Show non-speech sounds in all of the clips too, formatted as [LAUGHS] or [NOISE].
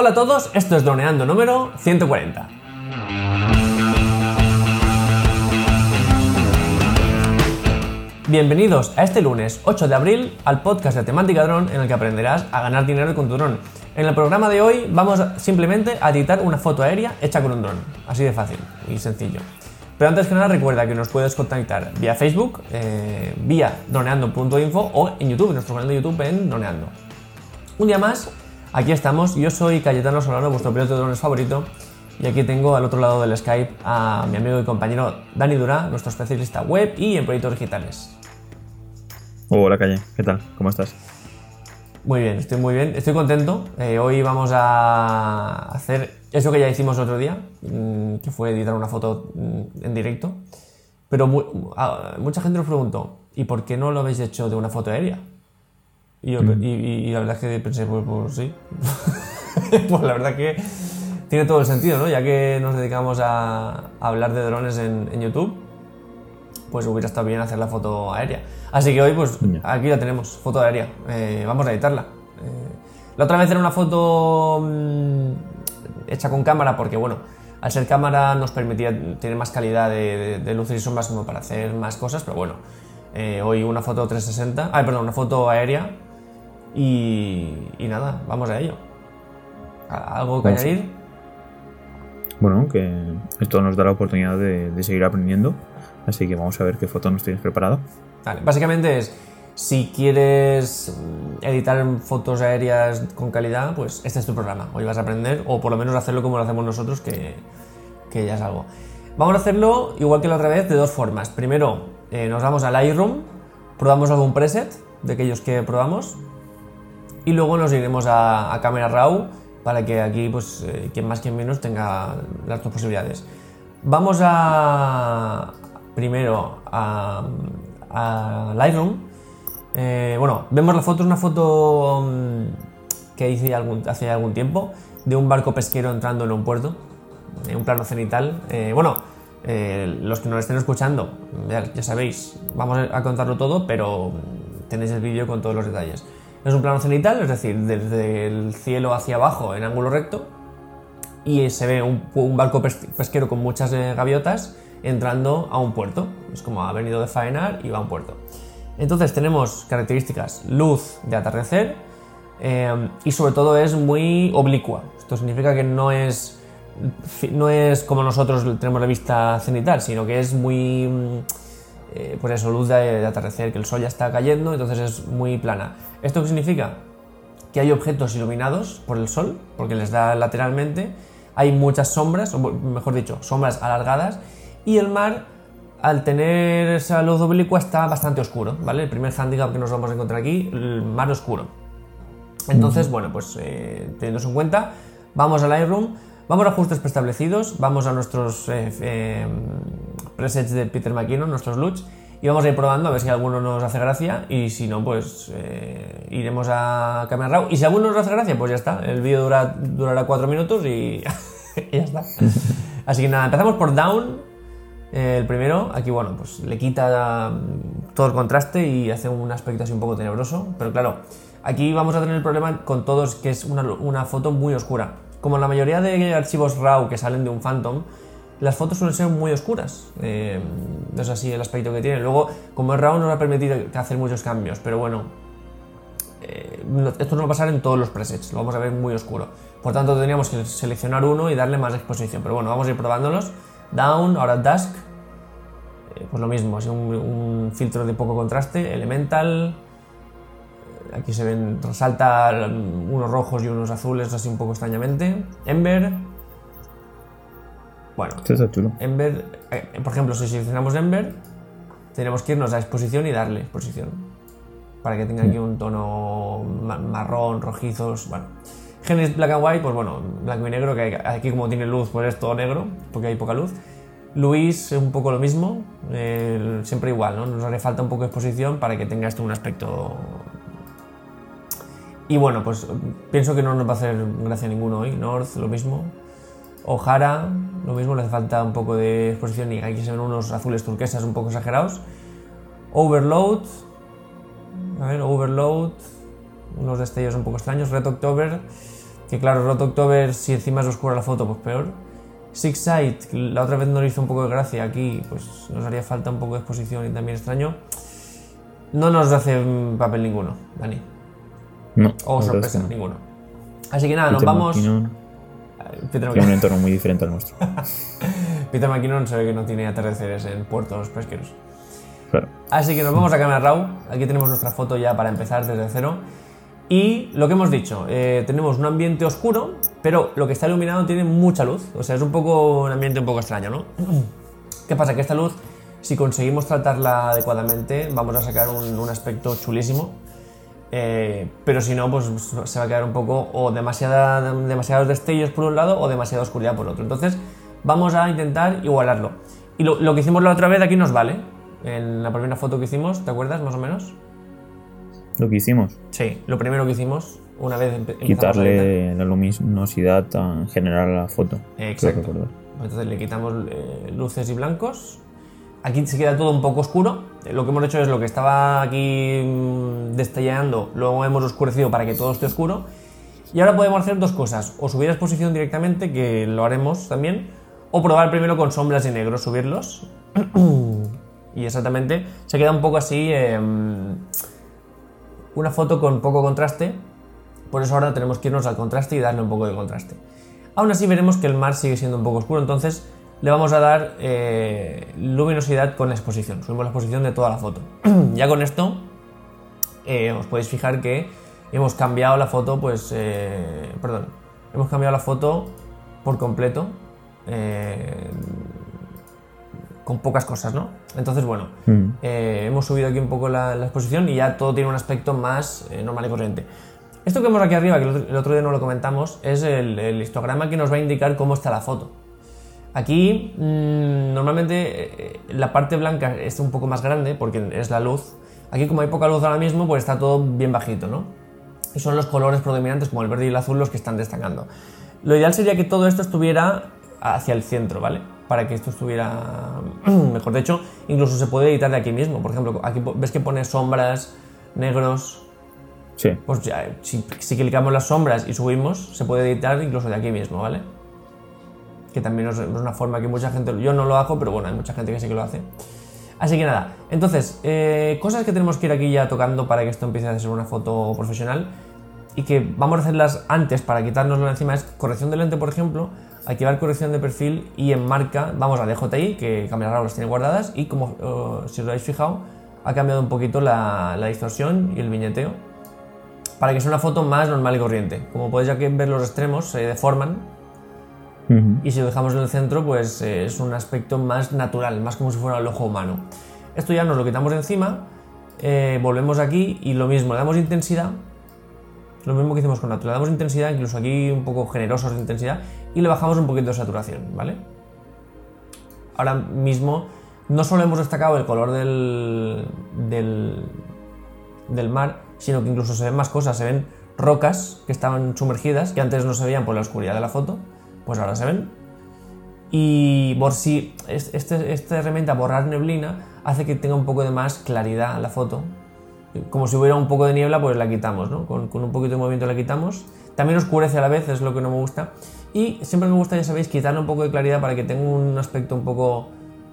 Hola a todos, esto es Droneando número 140. Bienvenidos a este lunes 8 de abril al podcast de temática dron en el que aprenderás a ganar dinero con tu dron. En el programa de hoy vamos simplemente a editar una foto aérea hecha con un dron. Así de fácil y sencillo. Pero antes que nada recuerda que nos puedes contactar vía Facebook, eh, vía droneando.info o en YouTube, en nuestro canal de YouTube en Droneando. Un día más, aquí estamos. Yo soy Cayetano Solano, vuestro piloto de drones favorito. Y aquí tengo al otro lado del Skype a mi amigo y compañero Dani Durá, nuestro especialista web y en proyectos digitales. Hola Calle, ¿qué tal? ¿Cómo estás? Muy bien, estoy muy bien, estoy contento. Eh, hoy vamos a hacer eso que ya hicimos otro día, mm, que fue editar una foto mm, en directo. Pero mucha gente nos preguntó, ¿y por qué no lo habéis hecho de una foto aérea? Y, mm. la verdad es que pensé, pues, pues sí. [LAUGHS] pues la verdad que tiene todo el sentido, ¿no? Ya que nos dedicamos a, hablar de drones en, YouTube, pues hubiera estado bien hacer la foto aérea. Así que hoy, pues aquí la tenemos, foto aérea. Eh, vamos a editarla. Eh, la otra vez era una foto mm, hecha con cámara porque, bueno, al ser cámara nos permitía tener más calidad de, luz y sombras como para hacer más cosas, pero bueno, eh, hoy una foto 360, ay, perdón, una foto aérea y, y nada, vamos a ello. ¿Algo que añadir? Bueno, que esto nos da la oportunidad de, de seguir aprendiendo, así que vamos a ver qué foto nos tienes preparado. Vale, básicamente es si quieres mm, editar fotos aéreas con calidad, pues este es tu programa. Hoy vas a aprender, o por lo menos hacerlo como lo hacemos nosotros, que, ya es algo. Vamos a hacerlo igual que la otra vez, de dos formas. Primero, eh, nos vamos al Lightroom, probamos algún preset de aquellos que probamos, y luego nos iremos a, a Camera Raw para que aquí, pues, eh, quien más, quien menos, tenga las dos posibilidades. Vamos a primero a, a Lightroom eh, bueno, vemos la foto, es una foto mm, que hice hace algún tiempo de un barco pesquero entrando en un puerto, en un plano cenital. Eh, bueno, los que nos estén escuchando, ya, sabéis, vamos a contarlo todo, pero tenéis el vídeo con todos los detalles. Es un plano cenital, es decir, desde el cielo hacia abajo en ángulo recto, y se ve un barco pesquero con muchas gaviotas entrando a un puerto. Es como ha venido de faenar y va a un puerto. Entonces tenemos características luz de atardecer eh, y sobre todo es muy oblicua. Esto significa que no es, no es como nosotros tenemos la vista cenital, sino que es muy, eh, pues eso, luz de, atardecer, que el sol ya está cayendo, entonces es muy plana. ¿Esto qué significa? Que hay objetos iluminados por el sol, porque les da lateralmente, hay muchas sombras, o mejor dicho, sombras alargadas, y el mar al tener esa luz oblicua está bastante oscuro, ¿vale? El primer handicap que nos vamos a encontrar aquí, el mar oscuro. Entonces, bueno, pues eh, teniendo eso en cuenta, vamos al Lightroom, vamos a ajustes preestablecidos, vamos a nuestros eh, eh, presets de Peter McKinnon, nuestros LUTs, y vamos a ir probando a ver si alguno nos hace gracia y si no, pues iremos a Camera Raw. Y si alguno nos hace gracia, pues ya está, el vídeo dura, durará 4 minutos y [LAUGHS] ya está. Así que nada, empezamos por Down, el primero, aquí bueno, pues le quita mm, todo el contraste y hace un aspecto así un poco tenebroso, pero claro, aquí vamos a tener el problema con todos que es una, foto muy oscura. Como la mayoría de archivos RAW que salen de un Phantom, las fotos suelen ser muy oscuras. Eh, es así el aspecto que tiene. Luego, como es RAW, nos va a permitir hacer muchos cambios, pero bueno, eh, esto no va a pasar en todos los presets, lo vamos a ver muy oscuro. Por tanto, tendríamos que seleccionar uno y darle más exposición. Pero bueno, vamos a ir probándolos. Down, ahora Dusk, eh, pues lo mismo, es un, filtro de poco contraste, Elemental, aquí se ven, resalta unos rojos y unos azules así un poco extrañamente, Ember, bueno, Ember, eh, por ejemplo, si seleccionamos Ember, tenemos que irnos a exposición y darle exposición, para que tenga aquí un tono marrón, rojizos, bueno. Genesis Black and White, pues bueno, blanco y negro, que aquí como tiene luz, pues es todo negro, porque hay poca luz. Luis es un poco lo mismo, siempre igual, ¿no? Nos hace falta un poco de exposición para que tenga esto un aspecto... Y bueno, pues pienso que no nos va a hacer gracia ninguno hoy. North, lo mismo. O'Hara, lo mismo, le hace falta un poco de exposición y aquí se ven unos azules turquesas un poco exagerados. Overload, a ver, Overload, unos destellos un poco extraños. Red October, Que claro, Rot October, si encima es oscura la foto, pues peor. Six Sight, la otra vez no le hizo un poco de gracia aquí, pues nos haría falta un poco de exposición y también extraño. No nos hace papel ninguno, Dani. No. O sorpresa, no. ninguno. Así que nada, nos vamos. Peter tiene un entorno muy diferente al nuestro. [LAUGHS] Peter McKinnon se ve que no tiene atardeceres en puertos pesqueros. Claro. Así que nos vamos a Camera Raw. Aquí tenemos nuestra foto ya para empezar desde cero. Y lo que hemos dicho, eh, tenemos un ambiente oscuro, pero lo que está iluminado tiene mucha luz. O sea, es un poco un ambiente un poco extraño, ¿no? [CLEARS THROAT] ¿Qué pasa? Que esta luz, si conseguimos tratarla adecuadamente, vamos a sacar un, un aspecto chulísimo. Eh, pero si no, pues se va a quedar un poco o demasiada, demasiados destellos por un lado o demasiada oscuridad por otro. Entonces, vamos a intentar igualarlo. Y lo, lo que hicimos la otra vez aquí nos vale. En la primera foto que hicimos, ¿te acuerdas más o menos? Lo que hicimos, Sí, lo primero que hicimos, una vez quitarle la luminosidad en general a la foto. Exacto. Entonces le quitamos eh, luces y blancos. Aquí se queda todo un poco oscuro. Eh, Lo que hemos hecho es lo que estaba aquí mm, destellando, luego hemos oscurecido para que todo esté oscuro. Y ahora podemos hacer dos cosas. O subir a exposición directamente, que lo haremos también. O probar primero con sombras y negros, subirlos. [CLEARS THROAT] y exactamente se queda un poco así. eh, una foto con poco contraste. Por eso ahora tenemos que irnos al contraste y darle un poco de contraste. Aún así veremos que el mar sigue siendo un poco oscuro, entonces le vamos a dar eh, luminosidad con la exposición. Subimos la exposición de toda la foto. [CLEARS THROAT] ya con esto eh, os podéis fijar que hemos cambiado la foto, pues, eh, perdón, hemos cambiado la foto por completo. con pocas cosas, ¿no? Entonces, bueno, Mm. hemos subido aquí un poco la, la exposición y ya todo tiene un aspecto más normal y corriente. Esto que vemos aquí arriba, que el otro, el otro día no lo comentamos, es el, el histograma que nos va a indicar cómo está la foto. Aquí mm, normalmente eh, la parte blanca es un poco más grande porque es la luz. Aquí como hay poca luz ahora mismo, pues está todo bien bajito, ¿no? Y son los colores predominantes como el verde y el azul los que están destacando. Lo ideal sería que todo esto estuviera hacia el centro, ¿vale? Para que esto estuviera [CLEARS THROAT] mejor. De hecho, incluso se puede editar de aquí mismo. Por ejemplo, aquí ves que pone sombras, negros. Sí, Pues ya, si, si clicamos las sombras y subimos, se puede editar incluso de aquí mismo, ¿vale? Que también es una forma que mucha gente... Yo no lo hago, pero bueno, hay mucha gente que sí que lo hace. Así que nada, entonces, eh, cosas que tenemos que ir aquí ya tocando para que esto empiece a ser una foto profesional y que vamos a hacerlas antes para quitárnoslo encima es corrección de lente, por ejemplo, activar corrección de perfil y en marca vamos a DJI, que Camera las tiene guardadas y como eh, si os habéis fijado, ha cambiado un poquito la, la distorsión y el viñeteo para que sea una foto más normal y corriente. Como podéis ya que ver los extremos se deforman Y si lo dejamos en el centro, pues eh, es un aspecto más natural, más como si fuera el ojo humano. Esto ya nos lo quitamos encima, eh, volvemos aquí y lo mismo, le damos intensidad, lo mismo que hicimos con otro, le damos intensidad, incluso aquí un poco generosos de intensidad, y le bajamos un poquito de saturación, ¿vale? Ahora mismo no solo hemos destacado el color del, del mar, sino que incluso se ven más cosas, se ven rocas que estaban sumergidas, que antes no se veían por la oscuridad de la foto, pues ahora se ven. Y por si es- este, esta herramienta borrar neblina hace que tenga un poco de más claridad la foto. Como si hubiera un poco de niebla, pues la quitamos, ¿no? Con, un poquito de movimiento la quitamos. También oscurece a la vez, es lo que no me gusta. Y siempre me gusta, ya sabéis, quitarle un poco de claridad para que tenga un aspecto un poco...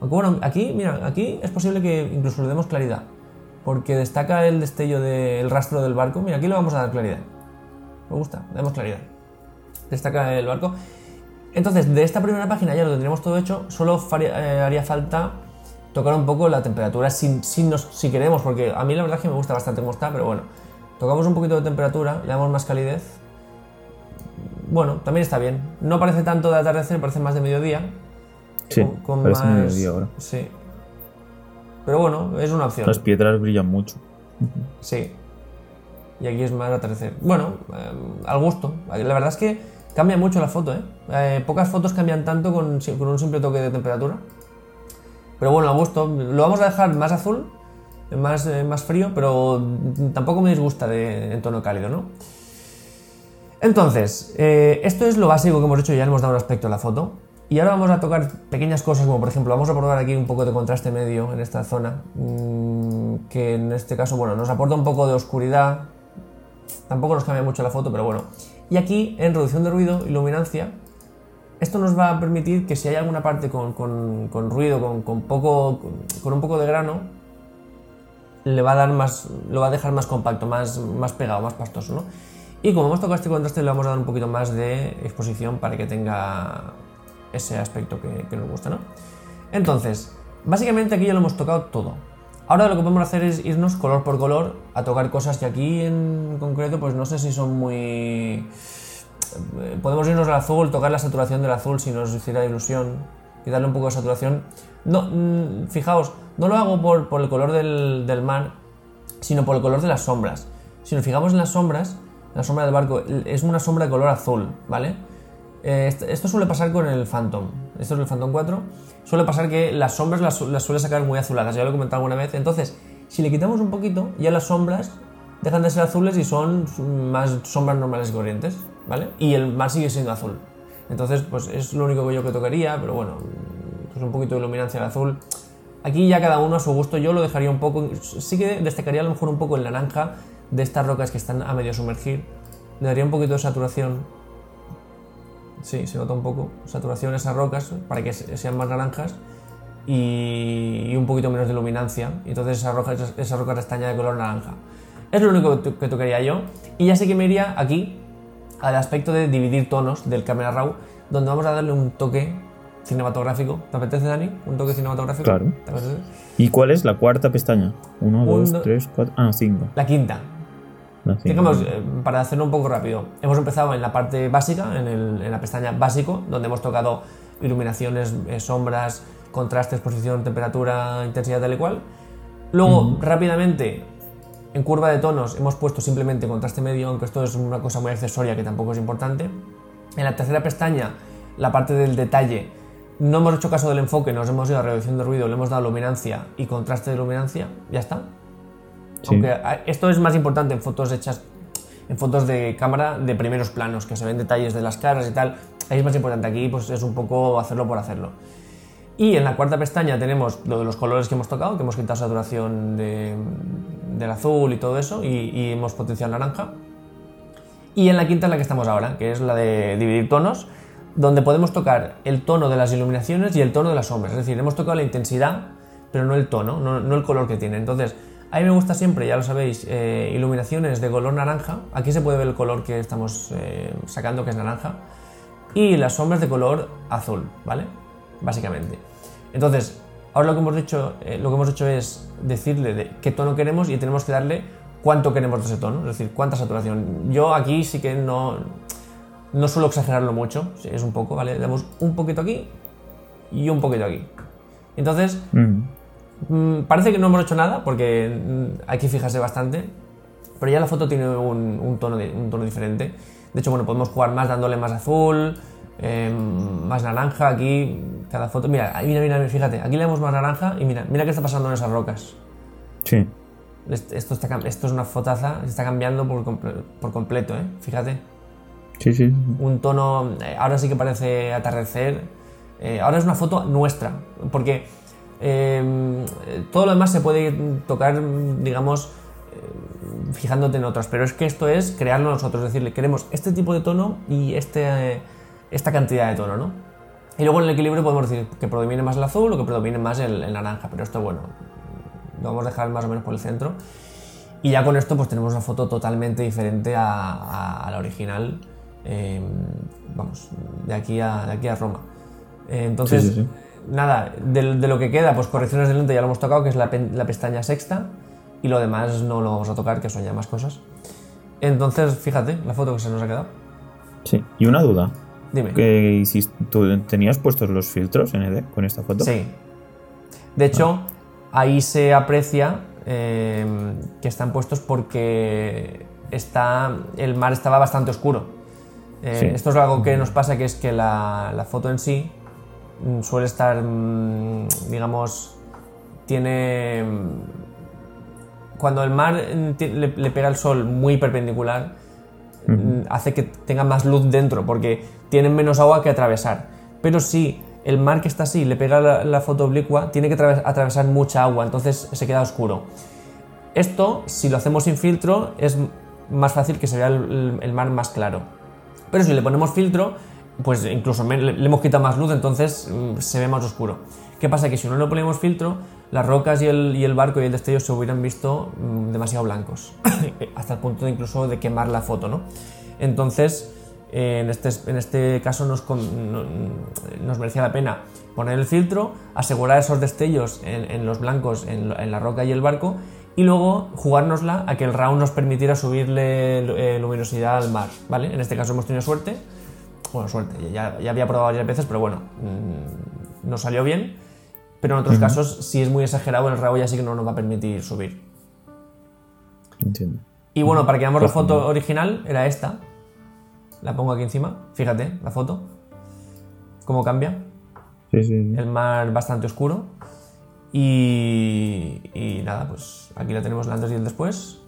Bueno, aquí, mira, aquí es posible que incluso le demos claridad. Porque destaca el destello del rastro del barco. Mira, aquí le vamos a dar claridad. Me gusta, le damos claridad. Destaca el barco. Entonces, de esta primera página ya lo tendríamos todo hecho, solo eh, haría falta tocar un poco la temperatura si, si, nos- si queremos, porque a mí la verdad es que me gusta bastante cómo está, pero bueno, tocamos un poquito de temperatura, le damos más calidez. Bueno, también está bien. No parece tanto de atardecer, parece más de mediodía. Sí, con- con parece más- mediodía ahora. Sí. Pero bueno, es una opción. Las piedras brillan mucho. Sí. Y aquí es más atardecer. Bueno, eh, al gusto. La verdad es que cambia mucho la foto, ¿eh? Eh, pocas fotos cambian tanto con, un simple toque de temperatura. Pero bueno, al gusto. Lo vamos a dejar más azul, más, eh, más frío, pero tampoco me disgusta de, en tono cálido, ¿no? Entonces, eh, esto es lo básico que hemos hecho, ya hemos dado un aspecto a la foto. Y ahora vamos a tocar pequeñas cosas, como por ejemplo, vamos a probar aquí un poco de contraste medio en esta zona, mm, que en este caso, bueno, nos aporta un poco de oscuridad, tampoco nos cambia mucho la foto, pero bueno. Y aquí, en reducción de ruido y luminancia, esto nos va a permitir que si hay alguna parte con, ruido, con, poco, con, un poco de grano, le va a dar más, lo va a dejar más compacto, más, más pegado, más pastoso, ¿no? Y como hemos tocado este contraste, le vamos a dar un poquito más de exposición para que tenga ese aspecto que, que nos gusta, ¿no? Entonces, básicamente aquí ya lo hemos tocado todo. Ahora lo que podemos hacer es irnos color por color a tocar cosas que aquí en concreto pues no sé si son muy... Eh, podemos irnos al azul, tocar la saturación del azul si nos hiciera ilusión, y darle un poco de saturación. No, mm, fijaos, no lo hago por, el color del, mar, sino por el color de las sombras. Si nos fijamos en las sombras, la sombra del barco es una sombra de color azul, ¿vale? Eh, esto, suele pasar con el Phantom. Esto es el Phantom 4 suele pasar que las sombras las, suele sacar muy azuladas, ya lo he comentado alguna vez. Entonces, si le quitamos un poquito, ya las sombras dejan de ser azules y son más sombras normales y corrientes, ¿vale? Y el mar sigue siendo azul. Entonces, pues es lo único que yo que tocaría, pero bueno, pues un poquito de iluminancia al azul. Aquí ya cada uno a su gusto, yo lo dejaría un poco, sí que destacaría a lo mejor un poco el naranja de estas rocas que están a medio sumergir. Le daría un poquito de saturación Sí, se nota un poco saturación en esas rocas para que sean más naranjas y, un poquito menos de luminancia. Y entonces esa roca, esa roca castaña de color naranja. Es lo único que tocaría yo. Y ya sé que me iría aquí al aspecto de dividir tonos del Camera Raw, donde vamos a darle un toque cinematográfico. ¿Te apetece, Dani? ¿Un toque cinematográfico? Claro. ¿Y cuál es la cuarta pestaña? Uno, dos, tres, cuatro. Ah, cinco. La quinta. Digamos, eh, para hacerlo un poco rápido, hemos empezado en la parte básica, en, la pestaña básico, donde hemos tocado iluminaciones, eh, sombras, contraste, exposición, temperatura, intensidad, tal y cual. Luego, rápidamente, en curva de tonos, hemos puesto simplemente contraste medio, aunque esto es una cosa muy accesoria que tampoco es importante. En la tercera pestaña, la parte del detalle, no hemos hecho caso del enfoque, nos hemos ido a reducción de ruido, le hemos dado luminancia y contraste de luminancia, ya está. Aunque esto es más importante en fotos hechas, en fotos de cámara de primeros planos, que se ven detalles de las caras y tal. Ahí es más importante. Aquí pues es un poco hacerlo por hacerlo. Y en la cuarta pestaña tenemos lo de los colores que hemos tocado, que hemos quitado saturación del azul y todo eso, y, hemos potenciado el naranja. Y en la quinta es la que estamos ahora, que es la de dividir tonos, donde podemos tocar el tono de las iluminaciones y el tono de las sombras. Es decir, hemos tocado la intensidad, pero no el tono, no, no el color que tiene. Entonces, a mí me gusta siempre, ya lo sabéis, eh, iluminaciones de color naranja. Aquí se puede ver el color que estamos eh, sacando, que es naranja. Y las sombras de color azul, ¿vale? Básicamente. Entonces, ahora lo que hemos hecho, eh, lo que hemos hecho es decirle de qué tono queremos y tenemos que darle cuánto queremos de ese tono, es decir, cuánta saturación. Yo aquí sí que no, no suelo exagerarlo mucho, es un poco, ¿vale? Damos un poquito aquí y un poquito aquí. Entonces, mm. Mm, parece que no hemos hecho nada porque mm, hay que fijarse bastante, pero ya la foto tiene un, tono, un tono diferente. De hecho, bueno, podemos jugar más dándole más azul, em, más naranja. Aquí, cada foto. Mira, mira, mira, fíjate. Aquí le damos más naranja y mira, mira qué está pasando en esas rocas. Sí. Esto, está, esto es una fotaza, se está cambiando por, por completo, ¿eh? Fíjate. Sí, sí. Un tono. Eh, ahora sí que parece atardecer. Eh, ahora es una foto nuestra, porque Em, todo lo demás se puede tocar, digamos, eh, fijándote en otras, pero es que esto es crearlo nosotros, decirle, queremos este tipo de tono y este, esta cantidad de tono, ¿no? Y luego en el equilibrio podemos decir que predomine más el azul o que predomine más el, naranja, pero esto, bueno, lo vamos a dejar más o menos por el centro. Y ya con esto pues tenemos una foto totalmente diferente a, la original, em, vamos, de aquí a, de aquí a Roma. Eh, entonces nada, de, lo que queda, pues correcciones de lente ya lo hemos tocado, que es la, pestaña sexta, y lo demás no lo vamos a tocar, que son ya más cosas. Entonces, fíjate la foto que se nos ha quedado. Sí, y una duda. Dime. Que ¿Tú tenías puestos los filtros en ED con esta foto? Sí. De hecho, ahí se aprecia em, que están puestos porque está, el mar estaba bastante oscuro. Eh, esto es algo que nos pasa, que es que la, la foto en sí suele estar, mm, digamos, tiene... Mm, cuando el mar le, pega el sol muy perpendicular, hace que tenga más luz dentro, porque tienen menos agua que atravesar. Pero si el mar que está así le pega la, foto oblicua, tiene que atravesar mucha agua, entonces se queda oscuro. Esto, si lo hacemos sin filtro, es más fácil que se vea el mar más claro. Pero si le ponemos filtro, pues incluso le, hemos quitado más luz, entonces mm, se ve más oscuro. ¿Qué pasa? Que si no le ponemos filtro, las rocas y el, barco y el destello se hubieran visto mm, demasiado blancos, [COUGHS] hasta el punto de incluso de quemar la foto, ¿no? Entonces, eh, en, este, en este caso nos, nos merecía la pena poner el filtro, asegurar esos destellos en, los blancos, en, en la roca y el barco, y luego jugárnosla a que el RAW nos permitiera subirle eh, luminosidad al mar, ¿vale? En este caso hemos tenido suerte, bueno, suerte, ya, ya había probado varias veces, pero bueno, mm, nos salió bien, pero en otros casos, si es muy exagerado, el RAW ya sí que no nos va a permitir subir. Entiendo. Y bueno, para que veamos la Pues foto original, era esta. La pongo aquí encima, fíjate, la foto. Cómo cambia. Sí, sí, sí. El mar bastante oscuro. Y, y nada, pues aquí la tenemos el antes y el después.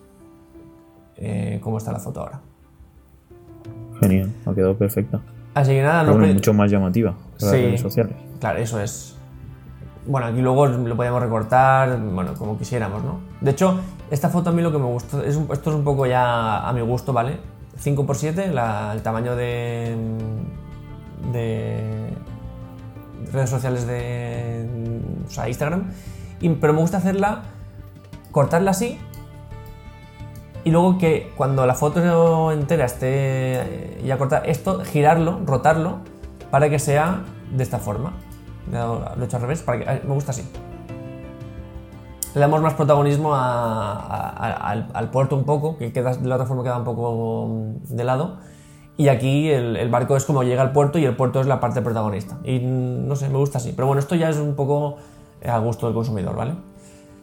Eh, ¿Cómo está la foto ahora? Genial, ha quedado perfecta. Así que nada, nos bueno, mucho más llamativa Sí. las redes sociales. Claro, eso es. Bueno, aquí luego lo podíamos recortar, bueno, como quisiéramos, ¿no? De hecho, esta foto a mí lo que me gustó, es un- esto es un poco ya a mi gusto, ¿vale? 5x7, la- el tamaño de, de redes sociales de o sea, Instagram, y- pero me gusta hacerla, cortarla así, y luego que cuando la foto entera esté eh, ya cortada, esto girarlo, rotarlo, para que sea de esta forma. Lo he hecho al revés, para que, eh, me gusta así. Le damos más protagonismo a- a- a- al, al puerto un poco, que queda, de la otra forma queda un poco mm, de lado. Y aquí el, el barco es como llega al puerto y el puerto es la parte protagonista. Y mm, no sé, me gusta así. Pero bueno, esto ya es un poco eh, a gusto del consumidor, ¿vale?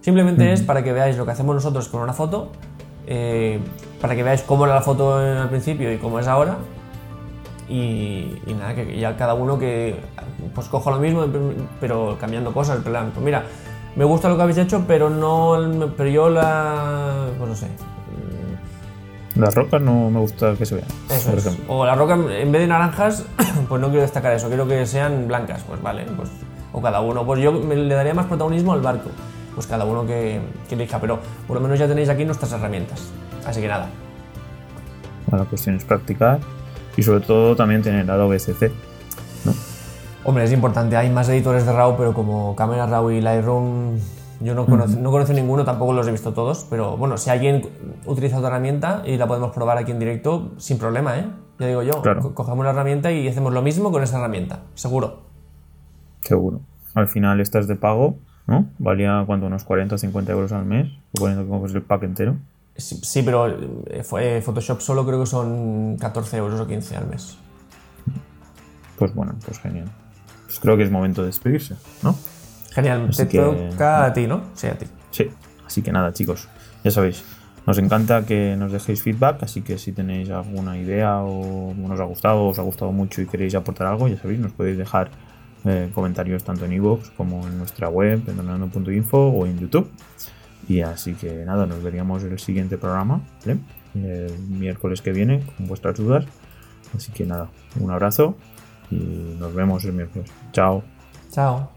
Simplemente es para que veáis lo que hacemos nosotros con una foto, eh, para que veáis cómo era la foto al principio y cómo es ahora. Y, y nada, que ya cada uno que pues coja lo mismo, pero cambiando cosas. en plan, Pues mira, me gusta lo que habéis hecho, pero no, pero yo la, pues no sé, Las rocas no me gusta que se vean, eso por es. O la roca, en vez de naranjas, [COUGHS] pues no quiero destacar eso, quiero que sean blancas, pues vale, pues, o cada uno. Pues yo me- le daría más protagonismo al barco, pues cada uno que, que elija, pero por lo menos ya tenéis aquí nuestras herramientas. Así que nada, La cuestión es practicar y sobre todo también tener Adobe CC. Hombre, es importante. Hay más editores de RAW, pero como Camera Raw y Lightroom, yo no conozco, no conozco ninguno, tampoco los he visto todos. Pero bueno, si alguien utiliza otra herramienta y la podemos probar aquí en directo, sin problema, ¿eh? Ya digo yo, Claro. cogemos la herramienta y hacemos lo mismo con esa herramienta, seguro. Seguro. Al final esta es de pago, ¿no? Valía cuánto, unos 40 o 50 euros al mes, suponiendo que coges el pack entero. Sí, sí, pero eh, eh, Photoshop solo creo que son 14 euros o 15 al mes. Pues bueno, pues genial. Pues creo que es momento de despedirse, ¿no? Genial, Así te que- toca a ti, ¿no? Sí, a ti. Sí. Así que nada, chicos, ya sabéis. Nos encanta que nos dejéis feedback, así que si tenéis alguna idea o nos ha gustado, os ha gustado mucho y queréis aportar algo, ya sabéis, nos podéis dejar eh, comentarios tanto en iVoox como en nuestra web, en donando.info o en YouTube. Y así que nada, nos veríamos en el siguiente programa. El miércoles que viene, con vuestras dudas. Así que nada, un abrazo y nos vemos el miércoles. Chao. Chao.